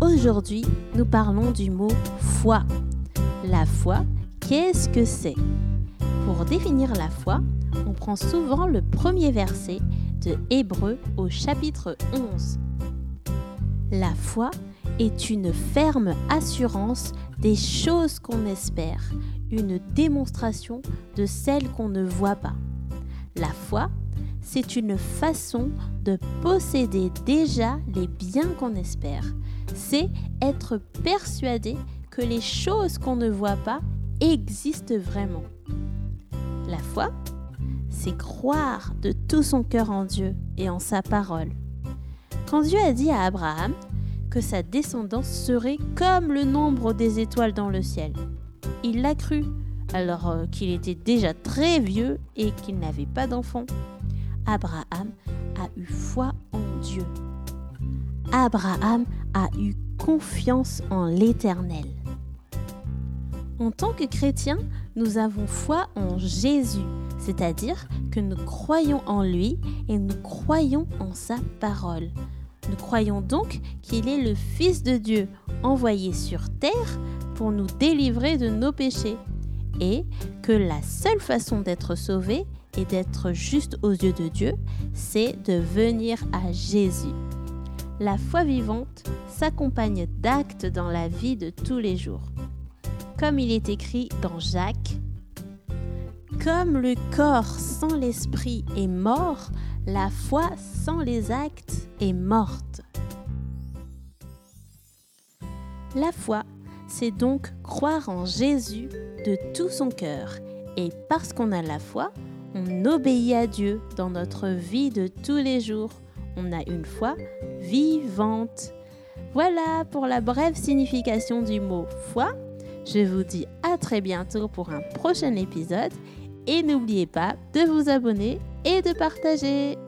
Aujourd'hui, nous parlons du mot foi. La foi, qu'est-ce que c'est? Pour définir la foi, on prend souvent le premier verset de Hébreu au chapitre 11. La foi est une ferme assurance des choses qu'on espère, une démonstration de celles qu'on ne voit pas. La foi, c'est une façon de posséder déjà les biens qu'on espère. C'est être persuadé que les choses qu'on ne voit pas existent vraiment. La foi, c'est croire de tout son cœur en Dieu et en sa parole. Quand Dieu a dit à Abraham que sa descendance serait comme le nombre des étoiles dans le ciel, il l'a cru alors euh, qu'il était déjà très vieux et qu'il n'avait pas d'enfant. Abraham a eu foi en Dieu. Abraham a eu confiance en l'Éternel. En tant que chrétiens, nous avons foi en Jésus, c'est-à-dire que nous croyons en lui et nous croyons en sa parole. Nous croyons donc qu'il est le Fils de Dieu envoyé sur terre pour nous délivrer de nos péchés et que la seule façon d'être sauvé et d'être juste aux yeux de Dieu, c'est de venir à Jésus. La foi vivante s'accompagne d'actes dans la vie de tous les jours. Comme il est écrit dans Jacques, Comme le corps sans l'esprit est mort, la foi sans les actes est morte. La foi, c'est donc croire en Jésus de tout son cœur. Et parce qu'on a la foi, on obéit à Dieu dans notre vie de tous les jours. On a une foi vivante. Voilà pour la brève signification du mot foi. Je vous dis à très bientôt pour un prochain épisode et n'oubliez pas de vous abonner et de partager.